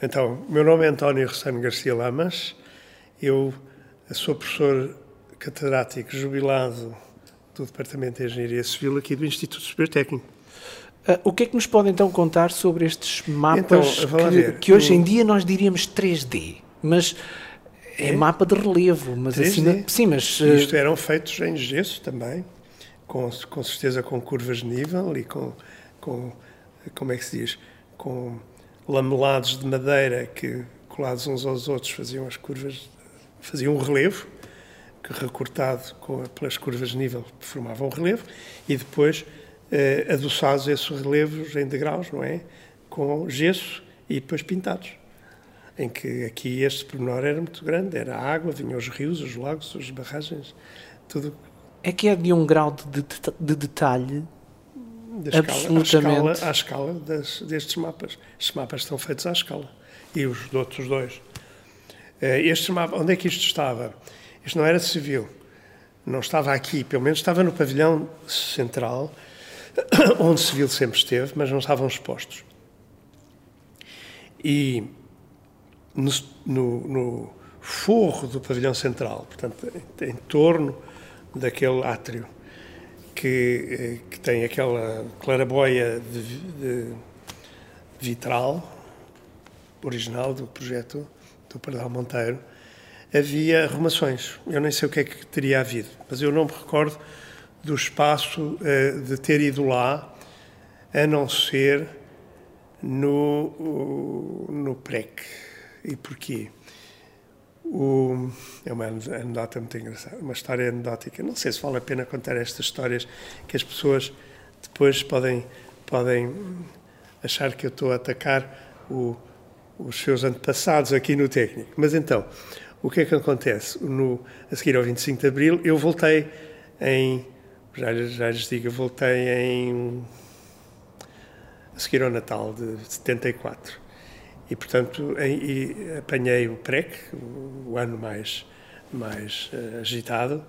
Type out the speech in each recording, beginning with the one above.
Então, meu nome é António Rossano Garcia Lamas, eu sou professor catedrático jubilado do Departamento de Engenharia Civil aqui do Instituto Superior Técnico. Uh, o que é que nos pode então contar sobre estes mapas então, que, que, hoje em dia nós diríamos 3D, mas é, é? mapa de relevo, mas 3D? assim, sim, mas uh... isto eram feitos em gesso também, com, com certeza com curvas de nível e com, com como é que se diz, com lamelados de madeira que colados uns aos outros faziam as curvas, faziam um relevo que recortado com, pelas curvas de nível formavam um relevo e depois eh, adoçados esses relevos em degraus, não é? Com gesso e depois pintados. Em que aqui este pormenor era muito grande, era a água, vinham os rios, os lagos, as barragens, tudo. É que é de um grau de, de, de detalhe da escala, à escala, à escala das, destes mapas. Estes mapas estão feitos à escala. E os outros dois. Eh, este mapa, onde é que isto estava? Isto não era civil. Não estava aqui, pelo menos estava no pavilhão central, onde civil sempre esteve, mas não estavam expostos. E no, no, no forro do pavilhão central, portanto, em, em torno daquele átrio, que, eh, que tem aquela claraboia de, de vitral original do projeto do Pardal Monteiro, havia arrumações. Eu nem sei o que é que teria havido, mas eu não me recordo do espaço uh, de ter ido lá, a não ser no, no PREC. E porquê? O, é uma anedota muito engraçada, uma história anedótica. Não sei se vale a pena contar estas histórias que as pessoas depois podem, podem achar que eu estou a atacar o, os seus antepassados aqui no técnico. Mas então, o que é que acontece? No, a seguir ao 25 de Abril, eu voltei em. Já, já lhes digo, eu voltei em. a seguir ao Natal de 74 e, portanto, e apanhei o PREC, o, ano mais, mais uh, agitado,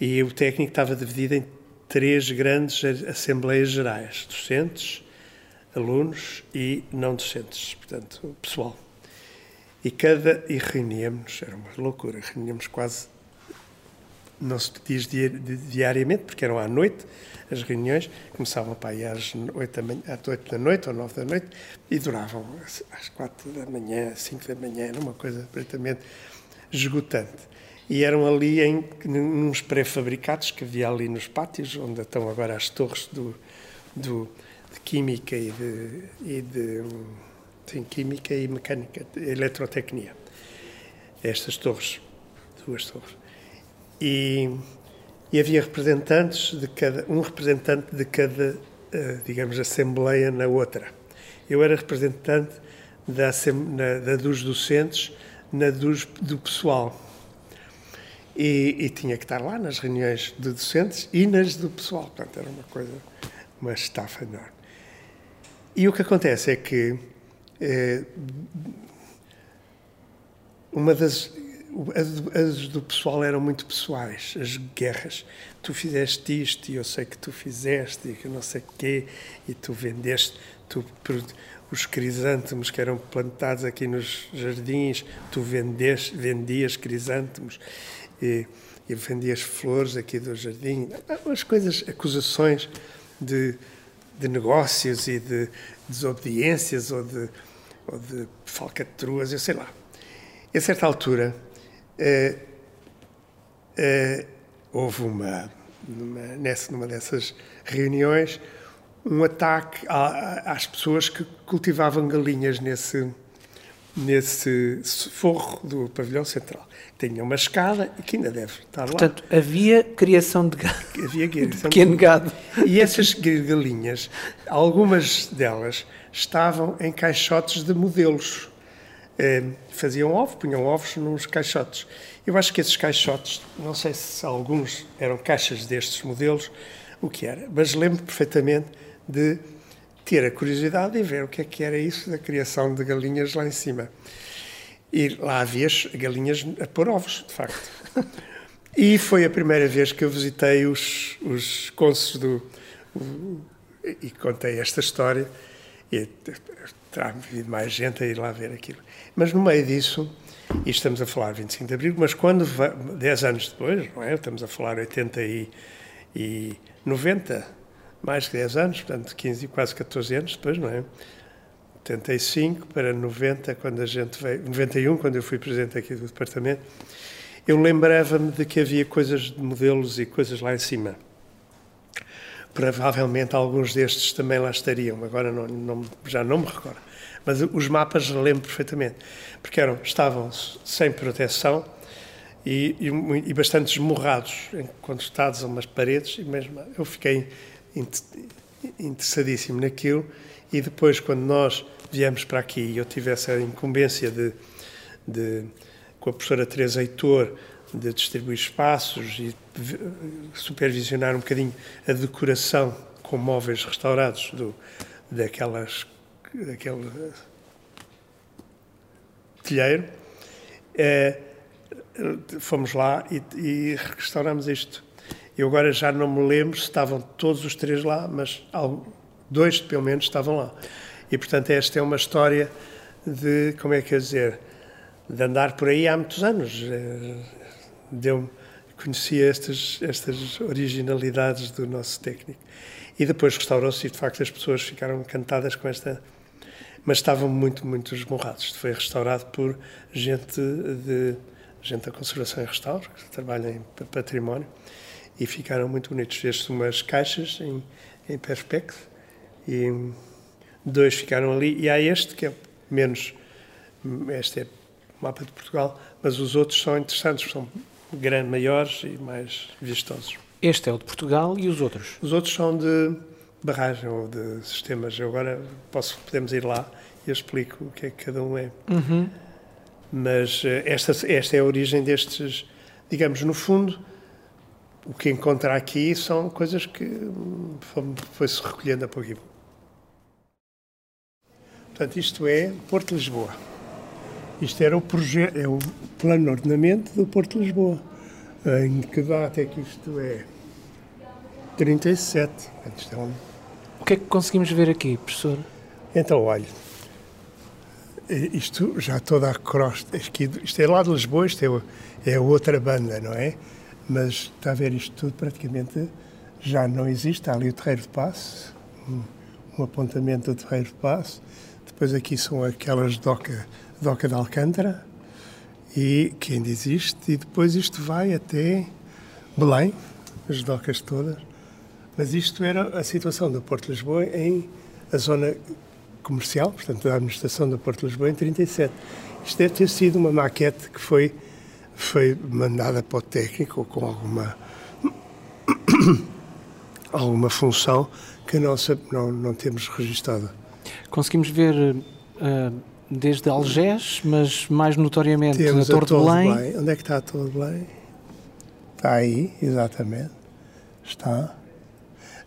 e o técnico estava dividido em três grandes assembleias gerais, docentes, alunos e não docentes, portanto, pessoal. E cada e reuníamos, era uma loucura, reuníamos quase não se diz diariamente, porque eram à noite, as reuniões começavam para aí às 8 da, manhã, às 8 da noite ou 9 da noite e duravam às 4 da manhã, 5 da manhã, era uma coisa completamente esgotante. E eram ali em uns pré-fabricados que havia ali nos pátios, onde estão agora as torres do, do de Química e de, e de sim, Química e Mecânica, Eletrotecnia. Estas torres, duas torres. E e havia representantes de cada um representante de cada eh, digamos assembleia na outra. Eu era representante da, na, da dos docentes na dos, do pessoal. E, e, tinha que estar lá nas reuniões de docentes e nas do pessoal. Portanto era uma coisa uma estafa enorme. E o que acontece é que eh, uma das as do pessoal eram muito pessoais, as guerras. Tu fizeste isto e eu sei que tu fizeste e que não sei quê, e tu vendeste, tu, os crisântemos que eram plantados aqui nos jardins, tu vendeste, vendias crisântemos e, e vendias flores aqui do jardim. As coisas, acusações de, de negócios e de desobediências ou de, ou de falcatruas, eu sei lá. a certa altura, é, é, houve uma, numa, nessa, numa dessas reuniões um ataque a, às pessoas que cultivavam galinhas nesse, nesse forro do pavilhão central. Tinha uma escada e que ainda deve estar Portanto, lá. Portanto, havia criação de gado. Havia criação de pequeno gado. E essas galinhas, algumas delas estavam em caixotes de modelos. Eh, faziam ovos, punham ovos nos caixotes. Eu acho que esses caixotes, não sei se alguns eram caixas destes modelos, o que era, mas lembro perfeitamente de ter a curiosidade de ver o que é que era isso da criação de galinhas lá em cima. E lá havia galinhas a pôr ovos, de facto. E foi a primeira vez que eu visitei os, os do. O, e contei esta história. E terá havido mais gente a ir lá ver aquilo. Mas no meio disso, e estamos a falar 25 de Abril, mas quando, 10 anos depois, não é? Estamos a falar 80 e, e 90, mais que 10 anos, portanto 15, quase 14 anos depois, não é? 85 para 90, quando a gente veio, 91, quando eu fui presidente aqui do departamento, eu lembrava-me de que havia coisas de modelos e coisas lá em cima. Provavelmente alguns destes também lá estariam, agora não, não, já não me recordo. Mas os mapas lembro perfeitamente, porque eram, estavam sem proteção e, e, e bastante esmorrados, encostados a umas paredes, e mesmo eu fiquei interessadíssimo naquilo. E depois, quando nós viemos para aqui e eu tive essa incumbência de, de com a professora Teresa Heitor, de distribuir espaços e supervisionar um bocadinho a decoração com móveis restaurados do, daquelas, daquele telheiro. É, fomos lá e, e restauramos isto. Eu agora já não me lembro se estavam todos os três lá, mas dois pelo menos estavam lá. E portanto esta é uma história de, como é que é dizer, de andar por aí há muitos anos. Deu conhecia estas, estas originalidades do nosso técnico. E depois restaurou-se e, de facto, as pessoas ficaram encantadas com esta. Mas estavam muito, muito esmorrados. Foi restaurado por gente, de, gente da conservação e restauro, que trabalha em património, e ficaram muito bonitos. Fez-se umas caixas em, em perspex e dois ficaram ali. E há este, que é menos. Este é o mapa de Portugal, mas os outros são interessantes, são grande, maiores e mais vistosos. Este é o de Portugal e os outros? Os outros são de barragem ou de sistemas. Eu agora posso, podemos ir lá e eu explico o que é que cada um é. Uhum. Mas eh, esta, esta é a origem destes, digamos, no fundo, o que encontra aqui são coisas que foi-se recolhendo a pouquinho. Portanto, isto é Porto de Lisboa. Isto era o projeto, é o plano de ordenamento do Porto de Lisboa. Em que data é que isto é? 37. Isto é. O que é que conseguimos ver aqui, professor? Então, olha, isto já toda a crosta, isto é lá de Lisboa, isto é, é outra banda, não é? Mas está a ver isto tudo praticamente já não existe. Está ali o Terreiro de Passo, um, um apontamento do Terreiro de Passo. Depois aqui são aquelas docas Doca de Alcântara, e que ainda existe, e depois isto vai até Belém, as docas todas. Mas isto era a situação do Porto de Lisboa em a zona comercial, portanto, da administração do Porto de Lisboa em 37. Isto deve ter sido uma maquete que foi, foi mandada para o técnico com alguma, alguma função que não, não, não temos registada. Conseguimos ver uh, desde Algés, mas mais notoriamente Temos a Torre, a Torre de, Belém. de Belém. Onde é que está a Torre de Belém? Está aí, exatamente. Está.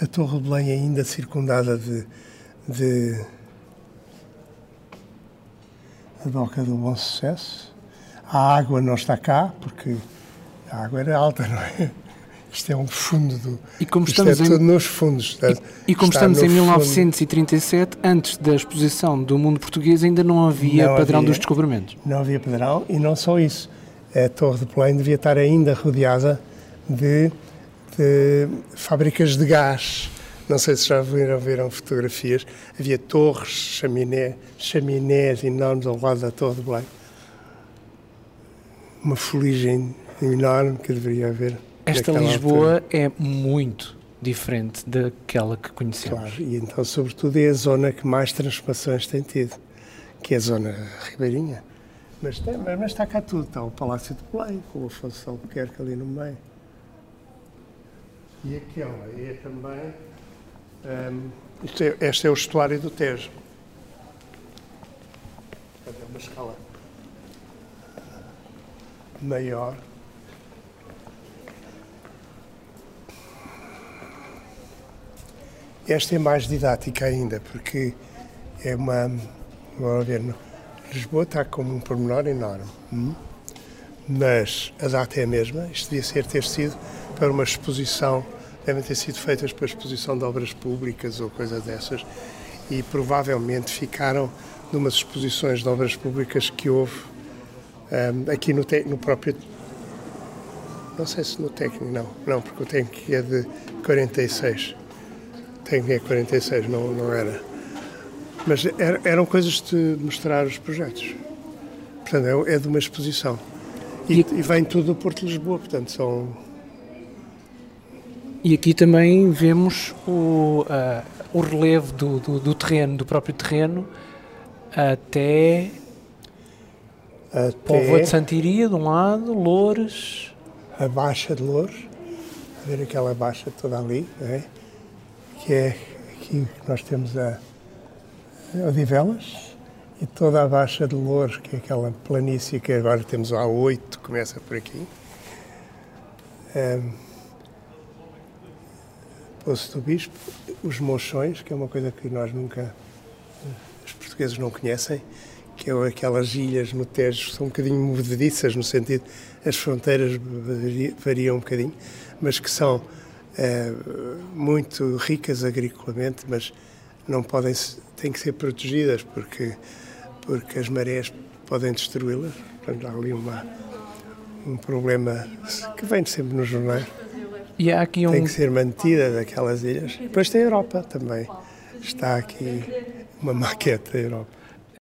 A Torre de Belém ainda circundada de, de a Doca do Bom Sucesso. A água não está cá, porque a água era alta, não é? Isto é um fundo do. E como estamos é em, nos fundos. E, e como estamos em 1937, fundo. antes da exposição do mundo português, ainda não havia não padrão havia, dos descobrimentos. Não havia padrão, e não só isso. A Torre de Belém devia estar ainda rodeada de, de fábricas de gás. Não sei se já viram, viram fotografias. Havia torres, chaminé, chaminés enormes ao lado da Torre de Belém. Uma fuligem enorme que deveria haver. Esta Lisboa altura. é muito diferente daquela que conhecemos. Claro, e então, sobretudo, é a zona que mais transformações tem tido, que é a zona ribeirinha. Mas, tem, mas está cá tudo, está o Palácio de Belém, com o Afonso Albuquerque ali no meio. E aquela é também. Um, é, este é o estuário do Tejo. É uma escala maior Esta é mais didática ainda, porque é uma. Vamos ver, Lisboa está como um pormenor enorme, hum? mas a data é a mesma. Isto devia ser, ter sido para uma exposição, devem ter sido feitas para exposição de obras públicas ou coisas dessas. e provavelmente ficaram numas exposições de obras públicas que houve um, aqui no, no próprio. Não sei se no técnico, não, não, porque o técnico é de 46. É 46, não, não era. Mas er, eram coisas de mostrar os projetos. Portanto, é, é de uma exposição. E, e, vem tudo do Porto de Lisboa, portanto, são. E aqui também vemos o, uh, o relevo do, do, do, terreno, do próprio terreno, até, até Povo de Santiria, de um lado, Loures. A Baixa de Loures, a ver aquela baixa toda ali, é? Que é aqui que nós temos a, Odivelas e toda a Baixa de Loures, que é aquela planície que agora temos a 8, começa por aqui. Um, Poço do Bispo, os Mochões, que é uma coisa que nós nunca, os portugueses não conhecem, que é aquelas ilhas no Tejo, são um bocadinho movediças, no sentido, as fronteiras variam um bocadinho, mas que são muito ricas agriculamente, mas não podem, têm que ser protegidas, porque porque as marés podem destruí-las. Portanto, há ali uma, um problema que vem sempre nos jornais. E há aqui um... Tem que ser mantida daquelas ilhas. Depois tem a Europa também. Está aqui uma maquete da Europa.